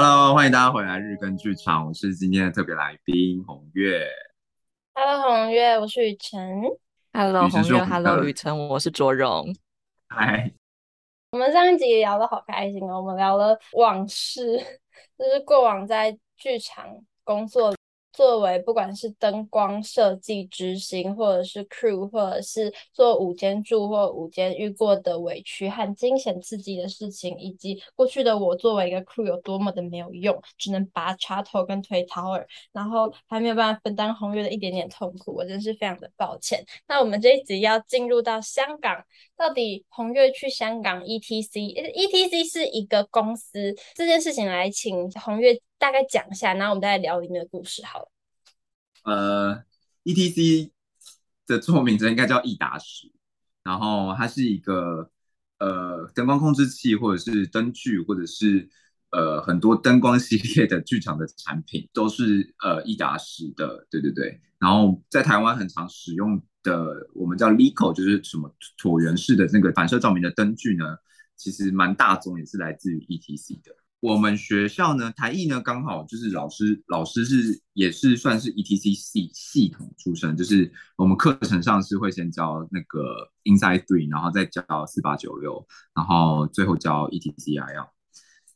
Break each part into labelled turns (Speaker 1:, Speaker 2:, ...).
Speaker 1: Hello，欢迎大家回来日更剧场，我是今天的特别来宾红月。
Speaker 2: Hello，红月，我是雨辰。
Speaker 3: Hello，红月，Hello，雨辰，我是卓荣。
Speaker 1: 嗨，
Speaker 2: 我们上一集聊得好开心哦，我们聊了往事，就是过往在剧场工作。作为不管是灯光设计执行，或者是 crew，或者是做午间住或午间遇过的委屈和惊险刺激的事情，以及过去的我作为一个 crew 有多么的没有用，只能拔插头跟推 tower，然后还没有办法分担红月的一点点痛苦，我真是非常的抱歉。那我们这一集要进入到香港，到底红月去香港 ETC，ETC 是一个公司，这件事情来请红月大概讲一下，然后我们再来聊里面的故事好了。
Speaker 1: 呃，ETC 的中文名字应该叫易达时，然后它是一个呃灯光控制器，或者是灯具，或者是呃很多灯光系列的剧场的产品，都是呃易达时的，对对对。然后在台湾很常使用的，我们叫 LECO，就是什么椭圆式的那个反射照明的灯具呢，其实蛮大宗，也是来自于 ETC 的。我们学校呢，台艺呢，刚好就是老师，老师是也是算是 ETC 系系统出身，就是我们课程上是会先教那个 Inside Three，然后再教四八九六，然后最后教 ETCIL，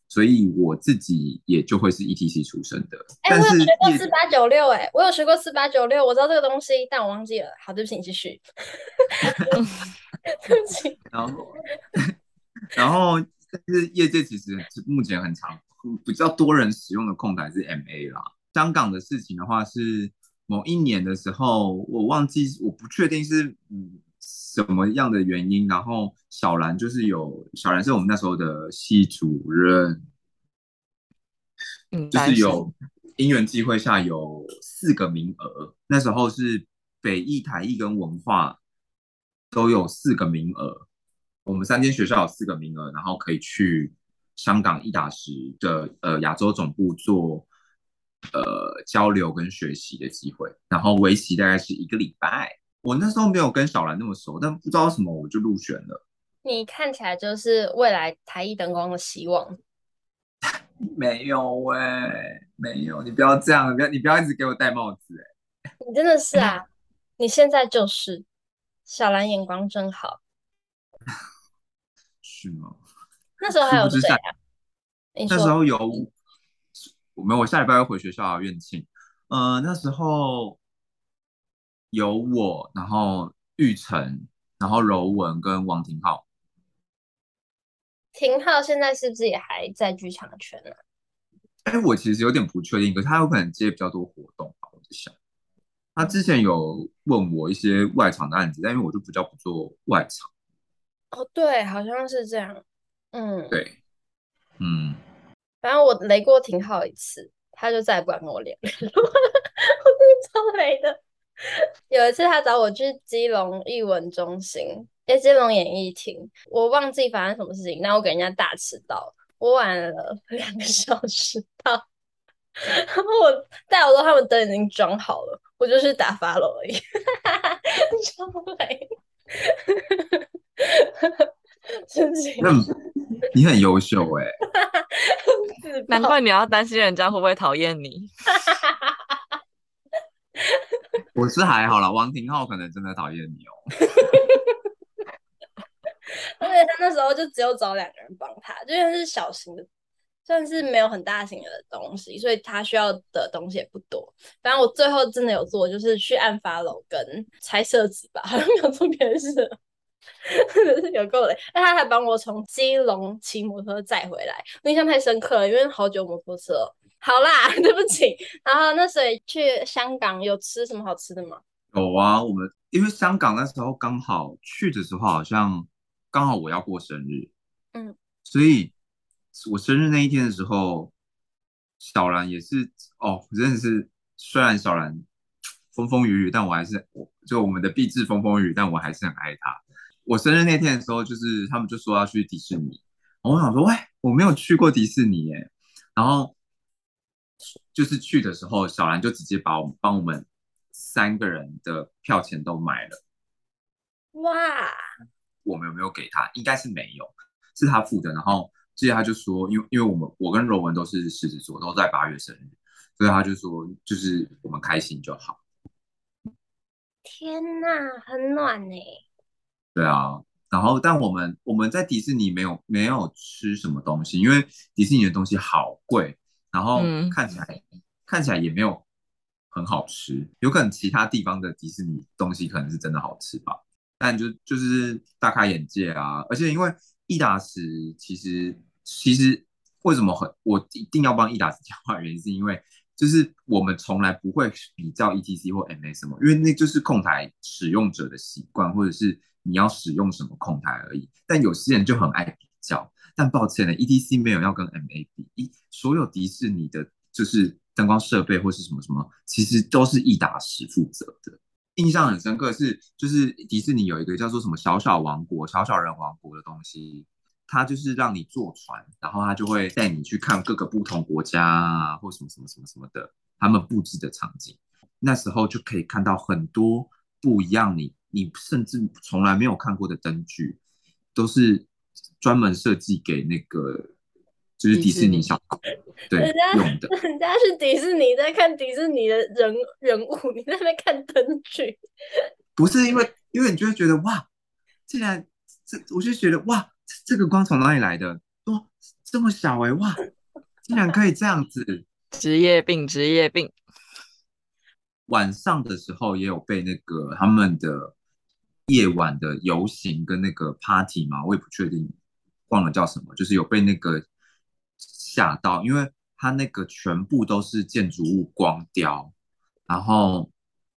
Speaker 1: 所以我自己也就会是 ETC 出身的。
Speaker 2: 哎、欸，我有学过四八九六，哎，我有学过四八九六，我知道这个东西，但我忘记了。好，对不起，你继续。对不起。
Speaker 1: 然后，然后。但是业界其实目前很常比较多人使用的控台是 MA 啦。香港的事情的话是某一年的时候，我忘记，我不确定是嗯什么样的原因。然后小兰就是有小兰是我们那时候的系主任，嗯，就是有因缘际会下有四个名额，那时候是北艺、台艺跟文化都有四个名额。我们三间学校有四个名额，然后可以去香港一打十的呃亚洲总部做呃交流跟学习的机会，然后为期大概是一个礼拜。我那时候没有跟小兰那么熟，但不知道什么我就入选了。
Speaker 2: 你看起来就是未来台艺灯光的希望。
Speaker 1: 没有喂、欸，没有，你不要这样，你不要你不要一直给我戴帽子哎、欸。
Speaker 2: 你真的是啊，你现在就是小兰眼光真好。
Speaker 1: 是吗？
Speaker 2: 那时候还有谁啊？
Speaker 1: 那时候有，我没有。我下礼拜要回学校院庆。呃，那时候有我，然后玉成，然后柔文跟王廷浩。
Speaker 2: 廷浩现在是不是也还在剧场圈呢？
Speaker 1: 哎，我其实有点不确定，可是他有可能接比较多活动吧。我在想，他之前有问我一些外场的案子，但因为我就比较不做外场。
Speaker 2: 哦，对，好像是这样。嗯，
Speaker 1: 对，嗯，
Speaker 2: 反正我雷过廷浩一次，他就再也不敢跟我连了。我真的超雷的。有一次他找我去基隆艺文中心，哎，基隆演艺厅，我忘记发生什么事情，那我给人家大迟到，我晚了两个小时到。然后我带我说他们灯已经装好了，我就去打发了而已。超雷。
Speaker 1: 那你很优秀哎、
Speaker 3: 欸，难怪你要担心人家会不会讨厌你。
Speaker 1: 我是还好啦，王廷浩可能真的讨厌你哦。
Speaker 2: 而且他那时候就只有找两个人帮他，就因为是小型的，算是没有很大型的东西，所以他需要的东西也不多。反正我最后真的有做，就是去按 follow 跟拆设置吧，好像没有做别的事。有够嘞！那他还帮我从基隆骑摩托车载回来，我印象太深刻了，因为好久摩托车。好啦，对不起。然后那所以去香港有吃什么好吃的吗？
Speaker 1: 有啊，我们因为香港那时候刚好去的时候，好像刚好我要过生日，嗯，所以我生日那一天的时候，小兰也是哦，真的是虽然小兰风风雨雨，但我还是我就我们的毕制风风雨雨，但我还是很爱她。我生日那天的时候，就是他们就说要去迪士尼，我想说，喂，我没有去过迪士尼耶。然后就是去的时候，小兰就直接把我们帮我们三个人的票钱都买了。
Speaker 2: 哇！
Speaker 1: 我们有没有给他？应该是没有，是他付的。然后记得他就说，因为因为我们我跟柔文都是狮子座，都在八月生日，所以他就说，就是我们开心就好。
Speaker 2: 天哪，很暖呢。
Speaker 1: 对啊，然后但我们我们在迪士尼没有没有吃什么东西，因为迪士尼的东西好贵，然后看起来、嗯、看起来也没有很好吃，有可能其他地方的迪士尼东西可能是真的好吃吧，但就就是大开眼界啊，而且因为易达时其实其实为什么很我一定要帮易达时讲话，原因是因为。就是我们从来不会比较 ETC 或 MA 什么，因为那就是控台使用者的习惯，或者是你要使用什么控台而已。但有些人就很爱比较，但抱歉呢，ETC 没有要跟 MA 比，一所有迪士尼的，就是灯光设备或是什么什么，其实都是易达时负责的。印象很深刻是，就是迪士尼有一个叫做什么小小王国、小小人王国的东西。他就是让你坐船，然后他就会带你去看各个不同国家啊，或什么什么什么什么的，他们布置的场景。那时候就可以看到很多不一样你，你你甚至从来没有看过的灯具，都是专门设计给那个就是迪士尼小孩对
Speaker 2: 人家
Speaker 1: 用的。
Speaker 2: 人家是迪士尼在看迪士尼的人人物，你在那边看灯具，
Speaker 1: 不是因为因为你就会觉得哇，竟然这我就觉得哇。这个光从哪里来的？哇，这么小哎、欸！哇，竟然可以这样子！
Speaker 3: 职业病，职业病。
Speaker 1: 晚上的时候也有被那个他们的夜晚的游行跟那个 party 嘛，我也不确定，忘了叫什么，就是有被那个吓到，因为它那个全部都是建筑物光雕，然后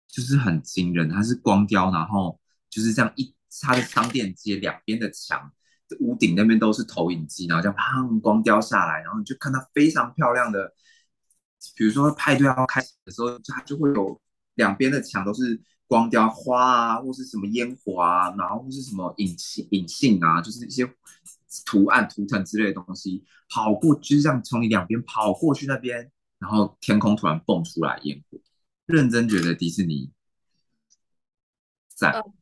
Speaker 1: 就是很惊人，它是光雕，然后就是这样一，它的商店街两边的墙。屋顶那边都是投影机，然后这样砰光雕下来，然后你就看到非常漂亮的，比如说派对要开始的时候，它就会有两边的墙都是光雕花啊，或是什么烟火啊，然后或是什么引信引信啊，就是一些图案图腾之类的东西跑过，就是这样从你两边跑过去那边，然后天空突然蹦出来烟火，认真觉得迪士尼赞。嗯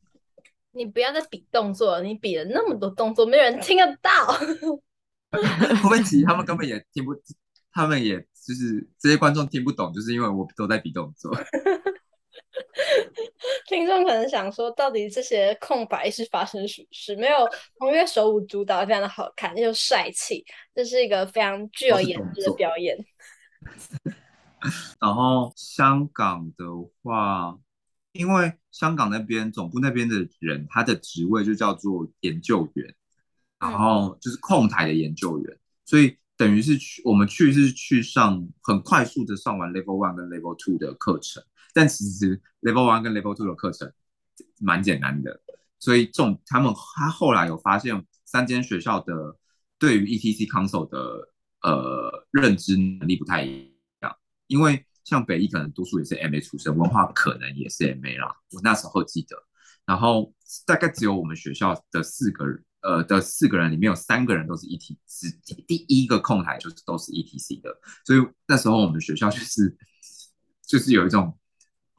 Speaker 2: 你不要再比动作了，你比了那么多动作，没有人听得到。
Speaker 1: 会不会其实他们根本也听不，他们也就是这些观众听不懂，就是因为我都在比动作。
Speaker 2: 听众可能想说，到底这些空白是发生什么事？没有，红月手舞足蹈，非常的好看又帅气，这是一个非常具有颜值的表演。
Speaker 1: 然后香港的话。因为香港那边总部那边的人，他的职位就叫做研究员，然后就是控台的研究员，所以等于是去我们去是去上很快速的上完 Level One 跟 Level Two 的课程，但其实 Level One 跟 Level Two 的课程蛮简单的，所以这种他们他后来有发现三间学校的对于 ETC Console 的呃认知能力不太一样，因为。像北一可能多数也是 MA 出身，文化可能也是 MA 啦。我那时候记得，然后大概只有我们学校的四个人，呃的四个人里面有三个人都是 ETC，第一个控台就是都是 ETC 的，所以那时候我们学校就是就是有一种，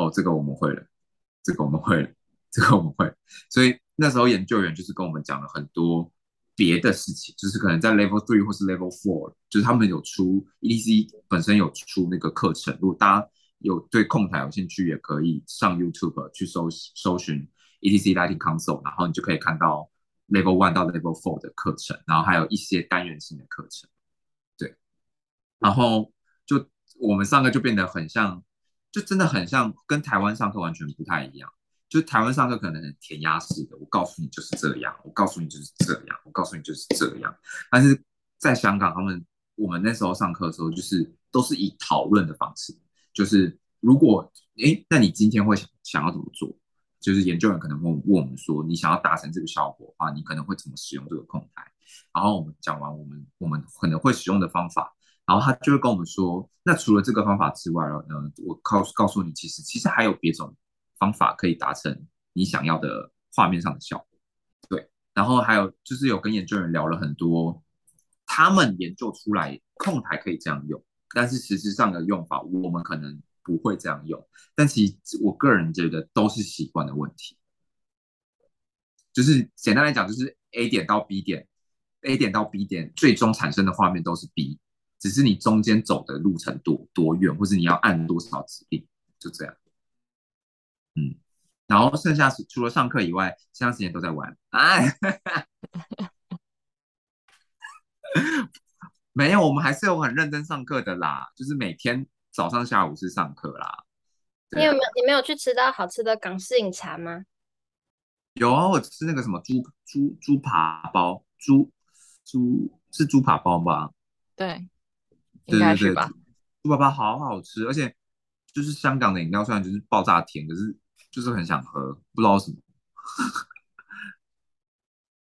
Speaker 1: 哦，这个我们会了，这个我们会了，这个我们会，所以那时候研究员就是跟我们讲了很多。别的事情，就是可能在 Level Three 或是 Level Four，就是他们有出 ETC 本身有出那个课程。如果大家有对控台有兴趣，也可以上 YouTube 去搜搜寻 ETC Lighting Console，然后你就可以看到 Level One 到 Level Four 的课程，然后还有一些单元性的课程。对，然后就我们上课就变得很像，就真的很像跟台湾上课完全不太一样。就台湾上课可能很填鸭式的，我告诉你就是这样，我告诉你就是这样，我告诉你就是这样。但是在香港，他们我们那时候上课的时候，就是都是以讨论的方式，就是如果诶，那你今天会想想要怎么做？就是研究员可能问问我们说，你想要达成这个效果的话，你可能会怎么使用这个控台？然后我们讲完我们我们可能会使用的方法，然后他就会跟我们说，那除了这个方法之外了呢，我告告诉你，其实其实还有别种。方法可以达成你想要的画面上的效果，对。然后还有就是有跟研究员聊了很多，他们研究出来控台可以这样用，但是实质上的用法我们可能不会这样用。但其实我个人觉得都是习惯的问题，就是简单来讲，就是 A 点到 B 点 A 点到 B 点最终产生的画面都是 B，只是你中间走的路程多多远，或是你要按多少指令，就这样。嗯，然后剩下是除了上课以外，其他时间都在玩。哎，没有，我们还是有很认真上课的啦，就是每天早上下午是上课啦。
Speaker 2: 你有没有你没有去吃到好吃的港式饮茶吗？
Speaker 1: 有啊，我吃那个什么猪猪猪扒包，猪猪是猪扒包吧？
Speaker 3: 对，
Speaker 1: 应该是吧。猪扒包好好吃，而且就是香港的饮料，虽然就是爆炸甜，可是就是很想喝，不知道什么。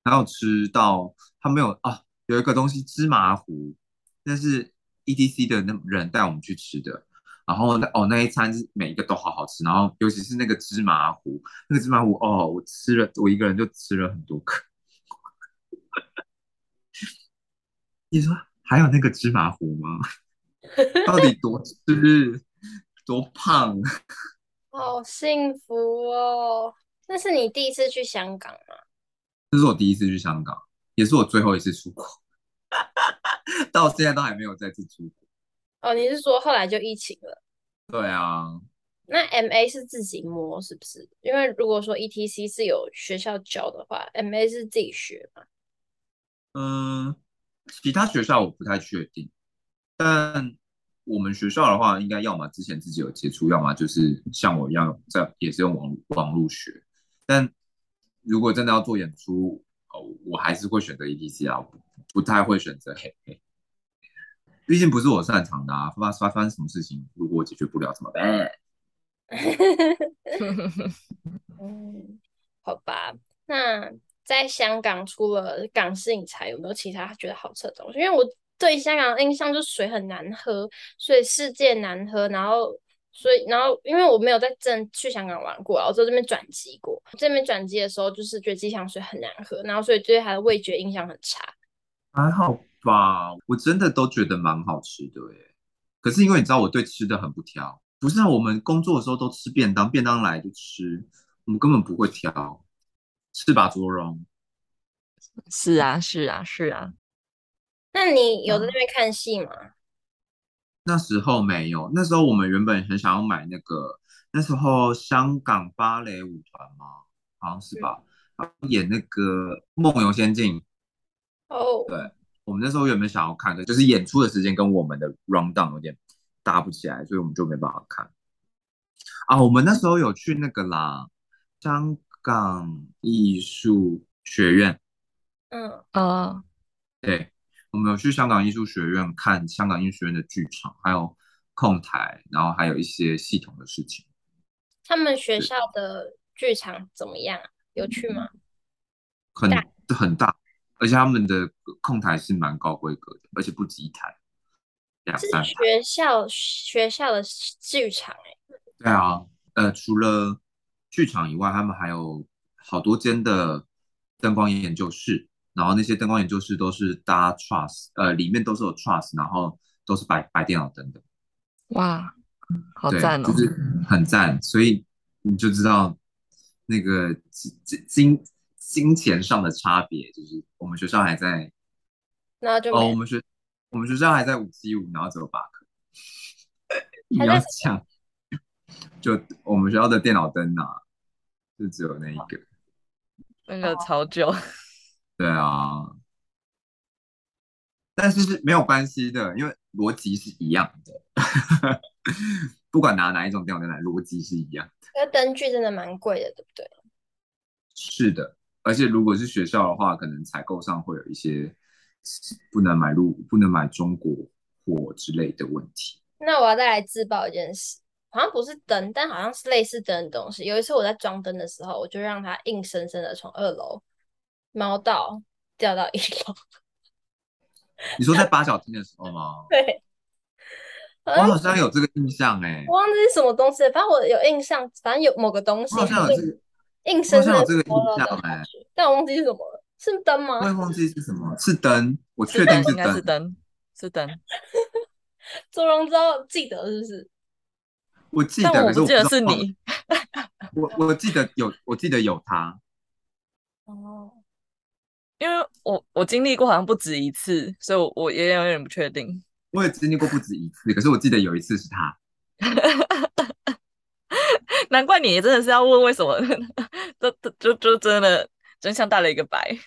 Speaker 1: 还有吃到他没有啊，有一个东西芝麻糊，那是 E D C 的那人带我们去吃的。然后那哦，那一餐是每一个都好好吃，然后尤其是那个芝麻糊，那个芝麻糊哦，我吃了，我一个人就吃了很多颗。你说还有那个芝麻糊吗？到底多吃 多胖？
Speaker 2: 好幸福哦！那是你第一次去香港吗？
Speaker 1: 这是我第一次去香港，也是我最后一次出国，到现在都还没有再次出国。
Speaker 2: 哦，你是说后来就疫情了？
Speaker 1: 对啊。
Speaker 2: 那 MA 是自己摸是不是？因为如果说 ETC 是有学校教的话，MA 是自己学嘛？
Speaker 1: 嗯，其他学校我不太确定，但我们学校的话，应该要么之前自己有接触，要么就是像我一样在也是用网网路学。但如果真的要做演出，哦，我还是会选择 ETC 啊，不，太会选择黑黑。毕竟不是我擅长的啊，发发发生什么事情，如果我解决不了怎么办？
Speaker 2: 嗯，好吧。那在香港除了港式饮茶，有没有其他觉得好吃的东西？因为我对香港的印象就是水很难喝，所以世界难喝。然后，所以，然后因为我没有在真去香港玩过，我在这边转机过。这边转机的时候，就是觉得机场水很难喝，然后所以对它的味觉印象很差。
Speaker 1: 还好。吧，我真的都觉得蛮好吃的耶。可是因为你知道我对吃的很不挑，不是，我们工作的时候都吃便当，便当来就吃，我们根本不会挑，是吧，卓荣？
Speaker 3: 是啊，是啊，是啊。
Speaker 2: 那你有在那边看戏吗？嗯？
Speaker 1: 那时候没有，那时候我们原本很想要买那个，那时候香港芭蕾舞团嘛，好像是吧？嗯、演那个《梦游仙境》
Speaker 2: 哦，
Speaker 1: 对。我们那时候原本想要看的，就是演出的时间跟我们的 rundown 有点搭不起来，所以我们就没办法看。啊，我们那时候有去那个啦，香港艺术学院。
Speaker 2: 嗯
Speaker 3: 啊，哦、
Speaker 1: 对，我们有去香港艺术学院看香港艺术学院的剧场，还有控台，然后还有一些系统的事情。
Speaker 2: 他们学校的剧场怎么样？有趣吗？
Speaker 1: 很很大。而且他们的控台是蛮高规格的，而且不止一台，两三台。
Speaker 2: 是学校学校的剧场哎。
Speaker 1: 对啊，呃，除了剧场以外，他们还有好多间的灯光研究室，然后那些灯光研究室都是搭 truss，呃，里面都是有 truss，然后都是摆摆电脑灯的。
Speaker 3: 哇，好赞哦！
Speaker 1: 就是很赞，所以你就知道那个金金。金钱上的差别就是，我们学校还在，
Speaker 2: 那就
Speaker 1: 哦，我们学我们学校还在五七五，然后只有八颗，你要讲，就我们学校的电脑灯呐、啊，就只有那一个，
Speaker 3: 那个超旧，
Speaker 1: 对啊，但是是没有关系的，因为逻辑是一样的，不管拿哪一种电脑灯来，逻辑是一样的。
Speaker 2: 那灯具真的蛮贵的，对不对？
Speaker 1: 是的。而且如果是学校的话，可能采购上会有一些不能买入、不能买中国货之类的问题。
Speaker 2: 那我要再来自爆一件事，好像不是灯，但好像是类似灯的东西。有一次我在装灯的时候，我就让它硬生生的从二楼猫到掉到一楼。
Speaker 1: 你说在八角厅的时候吗？
Speaker 2: 对，
Speaker 1: 我好像有这个印象哎、欸，
Speaker 2: 我忘记是什么东西，反正我有印象，反正有某个东西。
Speaker 1: 好像有这个。
Speaker 2: 硬生生的
Speaker 1: 这个印象哎，
Speaker 2: 但我忘记是什么了，是灯吗？
Speaker 1: 我也忘记是什么，是灯，我确定是灯，
Speaker 3: 是灯，是灯。
Speaker 2: 周荣昭记得是不是？
Speaker 1: 我记得，
Speaker 3: 可是我记得是你。
Speaker 1: 我我记得有，我记得有他。
Speaker 2: 哦，
Speaker 3: 因为我我经历过好像不止一次，所以我我也有点不确定。
Speaker 1: 我也经历过不止一次，可是我记得有一次是他。
Speaker 3: 难怪你真的是要问为什么，就就就真的真相大了一个白。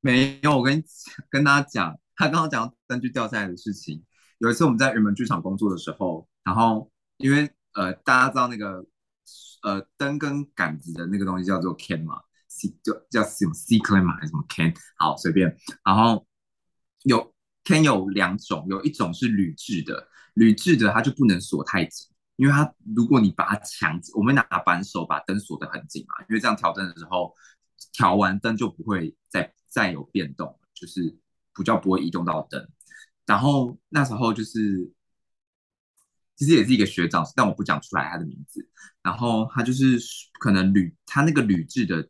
Speaker 1: 没有，我跟跟大家讲，他刚刚讲灯具掉下来的事情。有一次我们在云门剧场工作的时候，然后因为呃大家知道那个呃灯跟杆子的那个东西叫做 can 嘛，C 就叫什么 C can 嘛还是什么 can？好随便。然后有 can 有两种，有一种是铝制的，铝制的它就不能锁太紧。因为它，如果你把它强，我们拿扳手把灯锁得很紧嘛，因为这样调灯的时候，调完灯就不会再再有变动，就是比较不会移动到灯。然后那时候就是，其实也是一个学长，但我不讲出来他的名字。然后他就是可能铝，他那个铝制的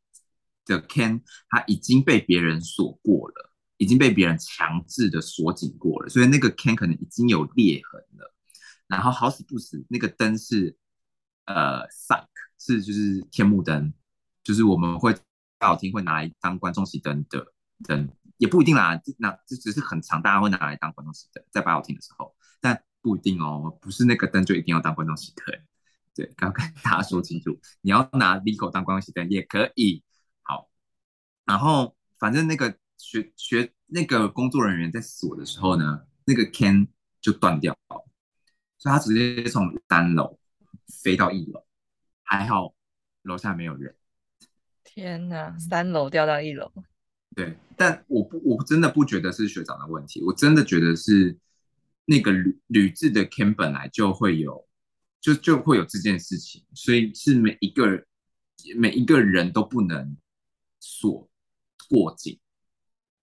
Speaker 1: 的 can，他已经被别人锁过了，已经被别人强制的锁紧过了，所以那个 can 可能已经有裂痕了。然后好死不死，那个灯是呃 sunk 是就是天幕灯，就是我们会大舞厅会拿来当观众席灯的灯，也不一定啦，那这只是很常大家会拿来当观众席灯，在百老厅的时候，但不一定哦，不是那个灯就一定要当观众席灯，对，刚刚跟大家说清楚，你要拿 Lico 当观众席灯也可以，好，然后反正那个学学那个工作人员在锁的时候呢，那个 can 就断掉了。所以他直接从三楼飞到一楼，还好楼下没有人。
Speaker 3: 天哪，三楼掉到一楼。
Speaker 1: 对，但我不，我真的不觉得是学长的问题，我真的觉得是那个铝铝制的 can 本来就会有，就就会有这件事情，所以是每一个每一个人都不能锁过紧，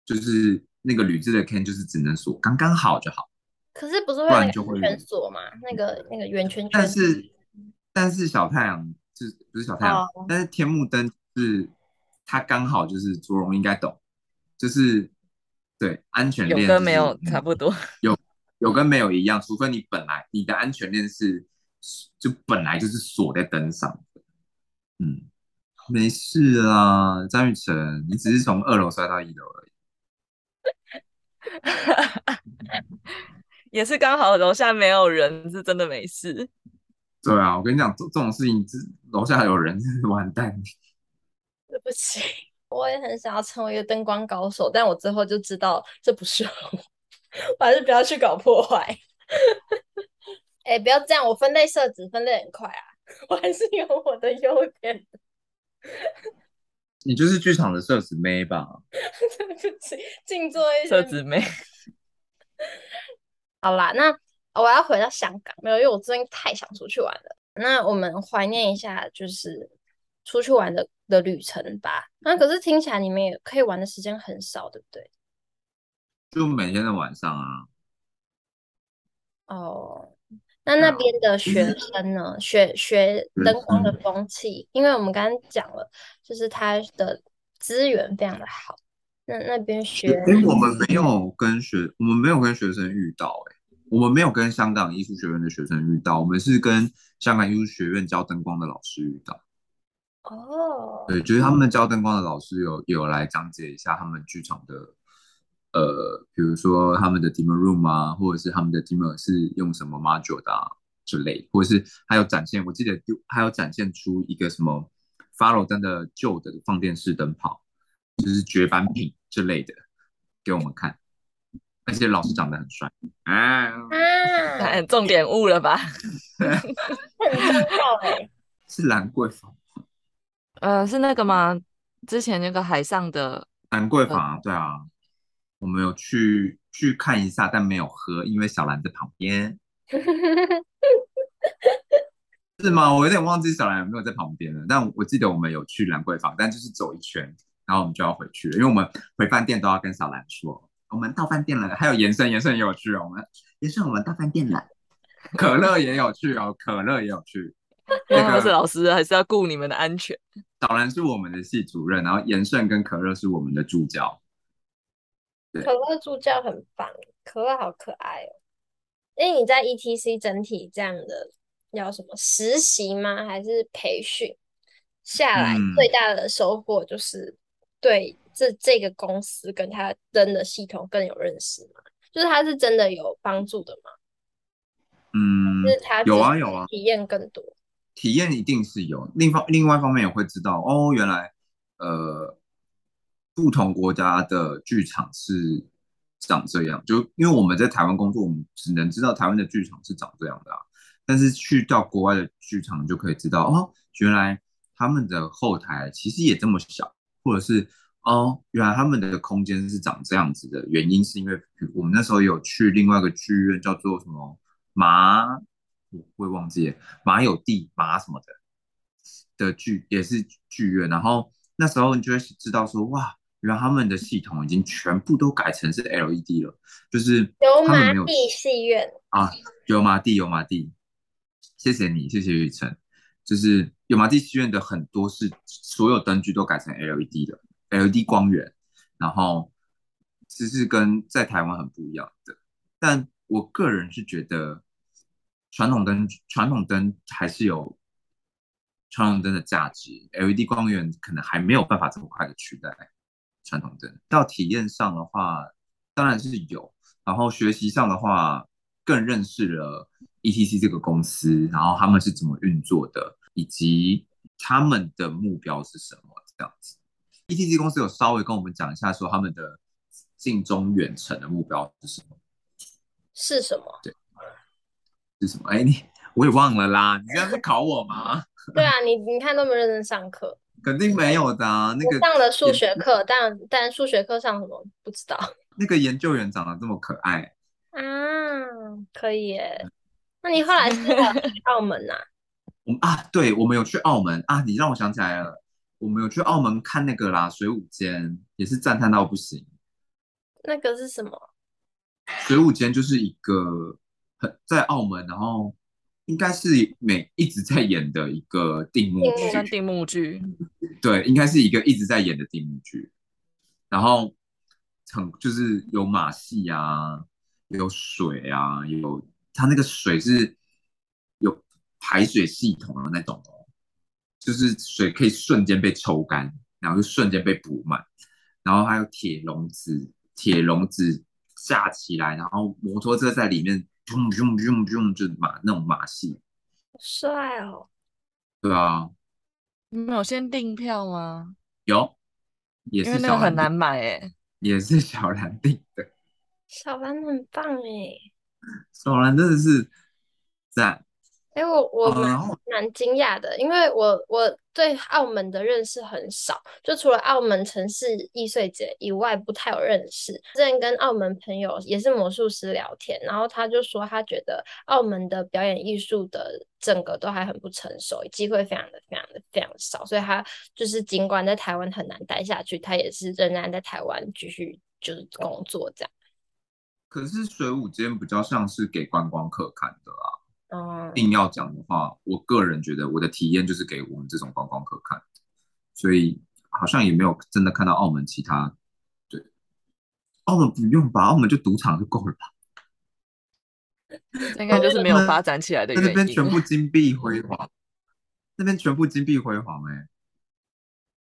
Speaker 1: 就是那个铝制的 can 就是只能锁刚刚好就好。
Speaker 2: 可是不是会圆圈锁嘛？那个那个圆圈圈。
Speaker 1: 但是但是小太阳是不是小太阳？Oh. 但是天幕灯是它刚好就是卓荣应该懂，就是对安全链、就是、
Speaker 3: 有跟没有差不多，
Speaker 1: 有有跟没有一样，除非你本来你的安全链是就本来就是锁在灯上的。嗯，没事啦，张雨晨，你只是从二楼摔到一楼而已。
Speaker 3: 也是刚好楼下没有人，是真的没事。
Speaker 1: 对啊，我跟你讲，这这种事情，这楼下有人 是完蛋。
Speaker 2: 对不起，我也很想要成为一个灯光高手，但我之后就知道这不适合我，我还是不要去搞破坏。哎、欸，不要这样，我分类设置分类很快啊，我还是有我的优点。
Speaker 1: 你就是剧场的社子妹吧？
Speaker 2: 对不起，静坐一
Speaker 3: 社子妹。
Speaker 2: 好啦，那我要回到香港，没有，因为我最近太想出去玩了。那我们怀念一下，就是出去玩的的旅程吧。那可是听起来你们也可以玩的时间很少，对不对？
Speaker 1: 就每天的晚上啊。
Speaker 2: 哦，那那边的学生呢？嗯、学学灯光的风气，因为我们刚刚讲了，就是他的资源非常的好。那那边学，
Speaker 1: 哎、欸，我们没有跟学，我们没有跟学生遇到、欸，哎，我们没有跟香港艺术学院的学生遇到，我们是跟香港艺术学院教灯光的老师遇到。
Speaker 2: 哦，
Speaker 1: 对，就是他们教灯光的老师有有来讲解一下他们剧场的，呃，比如说他们的 dimmer room 啊，或者是他们的 dimmer 是用什么 module 的、啊、之类，或者是还有展现，我记得还有展现出一个什么 follow 灯的旧的放电式灯泡。就是绝版品之类的给我们看，而且老师长得很帅啊，
Speaker 3: 啊，重点误了吧？
Speaker 2: 很重要哎，
Speaker 1: 是兰桂坊，
Speaker 3: 呃，是那个吗？之前那个海上的
Speaker 1: 兰桂坊，呃，对啊，我们有去去看一下，但没有喝，因为小兰在旁边，是吗？我有点忘记小兰有没有在旁边了，但我记得我们有去兰桂坊，但就是走一圈。然后我们就要回去了，因为我们回饭店都要跟小兰说，我们到饭店了。还有延伸，延伸也有去哦。我们延伸，我们到饭店了。可乐也有去哦，可乐也有去。
Speaker 3: 那个是老师，还是要顾你们的安全。
Speaker 1: 小兰是我们的系主任，然后延伸跟可乐是我们的助教。
Speaker 2: 可乐助教很棒，可乐好可爱哦。因为你在 ETC 整体这样的要什么实习吗？还是培训下来最大的收获就是？对这这个公司跟他真的系统更有认识吗？就是他是真的有帮助的吗？
Speaker 1: 嗯，
Speaker 2: 就是他
Speaker 1: 有啊有啊，
Speaker 2: 体验更多，
Speaker 1: 体验一定是有。另方另外一方面也会知道哦，原来呃不同国家的剧场是长这样。就因为我们在台湾工作，我们只能知道台湾的剧场是长这样的啊。但是去到国外的剧场，就可以知道哦，原来他们的后台其实也这么小，或者是哦，原来他们的空间是长这样子的。原因是因为我们那时候有去另外一个剧院，叫做什么？马，我会忘记马有地马什么的的剧也是剧院，然后那时候你就会知道说，哇，原来他们的系统已经全部都改成是 LED 了，就是
Speaker 2: 油麻地戏院。
Speaker 1: 啊，油麻地油麻地，谢谢你，谢谢雨辰，就是油麻地戏院的很多是所有灯具都改成 LED 的 LED 光源，然后其实跟在台湾很不一样的，但我个人是觉得。传统灯，传统灯还是有传统灯的价值，LED 光源可能还没有办法这么快的取代传统灯。到体验上的话，当然是有，然后学习上的话，更认识了 ETC 这个公司，然后他们是怎么运作的，以及他们的目标是什么这样子。ETC 公司有稍微跟我们讲一下，说他们的近中远程的目标是什么？
Speaker 2: 是什么？
Speaker 1: 对。是什么？哎，你我也忘了啦。你这样是考我吗？
Speaker 2: 对啊，你你看那么认真上课，
Speaker 1: 肯定没有的啊。那个
Speaker 2: 上了数学课，但但数学课上什么不知道。
Speaker 1: 那个研究员长得这么可爱
Speaker 2: 啊，可以耶。那你后来是在澳门呐？
Speaker 1: 我们啊，对，我们有去澳门啊。你让我想起来了，我们有去澳门看那个啦，水舞间也是赞叹到不行。
Speaker 2: 那个是什么？
Speaker 1: 水舞间就是一个很。在澳门，然后应该是每一直在演的一个定目剧，
Speaker 3: 定目剧，
Speaker 1: 对，应该是一个一直在演的定目剧。然后很就是有马戏啊，有水啊，有它那个水是有排水系统的那种哦，就是水可以瞬间被抽干，然后就瞬间被补满，然后还有铁笼子，铁笼子架起来，然后摩托车在里面。用用用用，就马那种马戏，
Speaker 2: 帅哦！
Speaker 1: 对啊，
Speaker 3: 你们有先订票吗？
Speaker 1: 有，也是
Speaker 3: 那个很难买诶，
Speaker 1: 也是小兰订的。
Speaker 2: 小兰很棒诶，
Speaker 1: 小兰真的是赞。
Speaker 2: 哎，我我蛮蛮惊讶的，因为我我对澳门的认识很少，就除了澳门城市易碎节以外，不太有认识。之前跟澳门朋友也是魔术师聊天，然后他就说他觉得澳门的表演艺术的整个都还很不成熟，机会非常的非常的非常少，所以他就是尽管在台湾很难待下去，他也是仍然在台湾继续就是工作这样。
Speaker 1: 可是水舞间比较像是给观光客看的啊。
Speaker 2: 嗯，
Speaker 1: 硬要讲的话，我个人觉得我的体验就是给我们这种观光客看，所以好像也没有真的看到澳门其他。对，澳门不用吧，澳门就赌场就够了吧。
Speaker 3: 应该就是没有发展起来的原因。
Speaker 1: 那边全部 金碧辉煌，那边全部金碧辉煌哎、欸。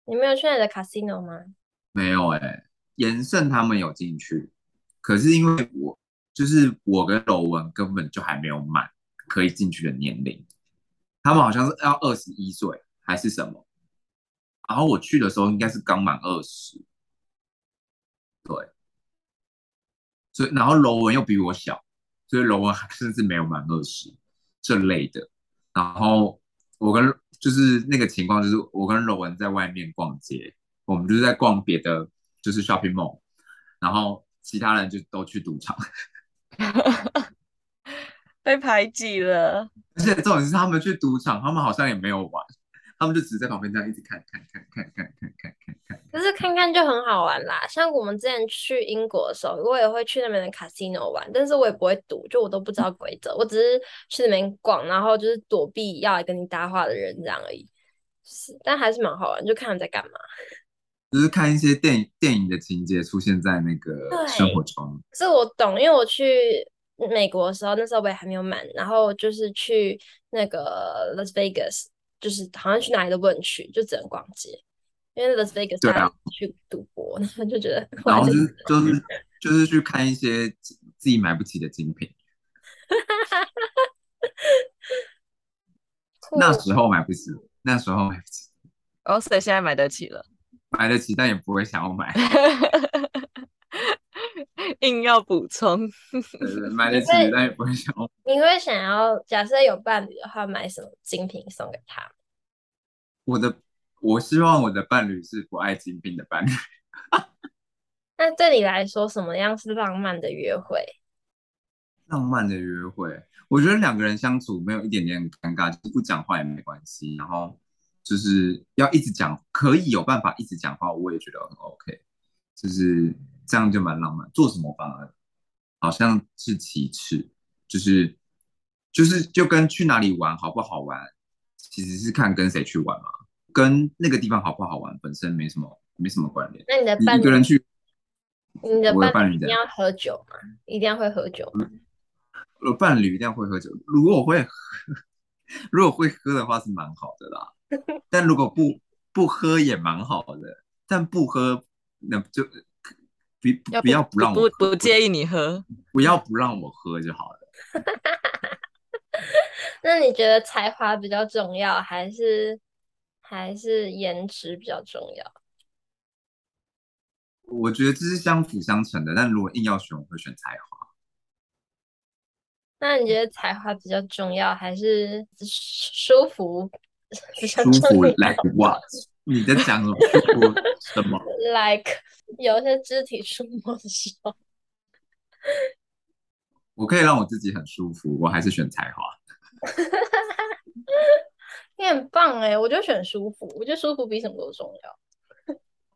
Speaker 2: 你没有去那的 casino 吗？
Speaker 1: 没有哎、欸，延盛他们有进去，可是因为我就是我跟柔文根本就还没有满。可以进去的年龄，他们好像是要二十一岁还是什么，然后我去的时候应该是刚满二十，对，所以然后柔文又比我小，所以柔文甚至没有满二十这类的，然后我跟就是那个情况就是我跟柔文在外面逛街，我们就是在逛别的就是 shopping mall，然后其他人就都去赌场。
Speaker 3: 被排挤了，
Speaker 1: 而且重点是他们去赌场，他们好像也没有玩，他们就只是在旁边这样一直看看看看看看看看看。
Speaker 2: 可是看看就很好玩啦，像我们之前去英国的时候，我也会去那边的 casino 玩，但是我也不会赌，就我都不知道规则，我只是去那边逛，然后就是躲避要来跟你搭话的人这样而已。就是，但还是蛮好玩，就看他们在干嘛。
Speaker 1: 就是看一些电影电影的情节出现在那个生活中。
Speaker 2: 是我懂，因为我去。美国的时候，那时候我也还没有满，然后就是去那个 Las Vegas，就是好像去哪里都不能去，就只能逛街。因为 Las Vegas
Speaker 1: 对啊
Speaker 2: 去赌博，然后就觉得，
Speaker 1: 然后就是就是就是去看一些自己买不起的精品。那时候买不起，那时候买不起。
Speaker 3: 哦，所以现在买得起了，
Speaker 1: 买得起，但也不会想要买。
Speaker 3: 硬要补充，
Speaker 1: 对对，买得起，但也不会想要。
Speaker 2: 你会想要假设有伴侣的话，买什么精品送给他？
Speaker 1: 我的，我希望我的伴侣是不爱精品的伴侣。
Speaker 2: 那对你来说，什么样是浪漫的约会？
Speaker 1: 浪漫的约会，我觉得两个人相处没有一点点尴尬，就是不讲话也没关系。然后就是要一直讲，可以有办法一直讲话，我也觉得很 OK。就是这样就蛮浪漫。做什么反而好像是其次，就是就是就跟去哪里玩好不好玩，其实是看跟谁去玩嘛，跟那个地方好不好玩本身没什么没什么关联。
Speaker 2: 那你的伴侣，
Speaker 1: 一个人去，
Speaker 2: 你的伴侣一定要喝酒吗？一定要会喝酒吗？
Speaker 1: 我伴侣一定要会喝酒。如果我会喝，如果会喝的话是蛮好的啦。但如果不不喝也蛮好的。但不喝那就不不要不让我
Speaker 3: 不不介意你喝，
Speaker 1: 不要不让我喝就好了。
Speaker 2: 那你觉得才华比较重要，还是还是颜值比较重要？
Speaker 1: 我觉得这是相辅相成的。但如果硬要选，我会选才华。
Speaker 2: 那你觉得才华比较重要，还是舒服？
Speaker 1: 舒服，like what？你在讲什么？舒服什么
Speaker 2: ？like 有些肢体触摸的时候，
Speaker 1: 我可以让我自己很舒服，我还是选才华。
Speaker 2: 你很棒哎，我就选舒服，我觉得舒服比什么都重要。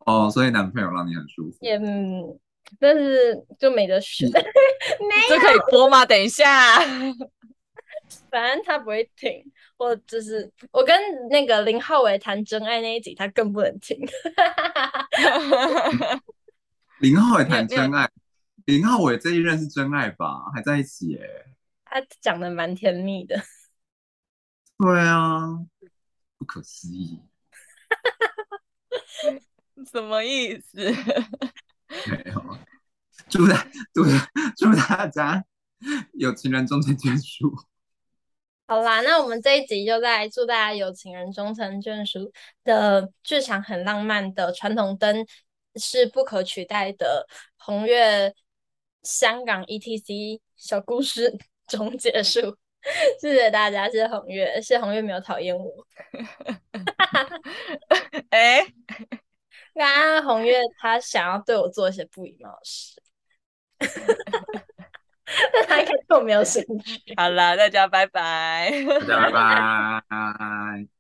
Speaker 1: 哦，所以男朋友让你很舒服？
Speaker 2: 也嗯。但是就没得选，没
Speaker 3: 这可以播吗？等一下，
Speaker 2: 反正他不会听，我就是我跟那个林浩伟谈真爱那一集，他更不能听。
Speaker 1: 林浩伟谈真爱，林浩伟这一任是真爱吧？还在一起耶？
Speaker 2: 他讲的蛮甜蜜的。
Speaker 1: 对啊，不可思议。
Speaker 3: 什么意思？
Speaker 1: 没有，祝大祝祝大家有情人终成眷属。
Speaker 2: 好啦，那我们这一集就在祝大家有情人终成眷属的剧场很浪漫的传统灯是不可取代的红月香港 ETC 小故事中结束。谢谢大家，谢谢红月，谢谢红月没有讨厌我。
Speaker 3: 哎。
Speaker 2: 刚刚红月他想要对我做一些不礼貌的事，但 他应该对我没有兴趣。
Speaker 3: 好啦，大家拜拜，
Speaker 1: 大家拜拜。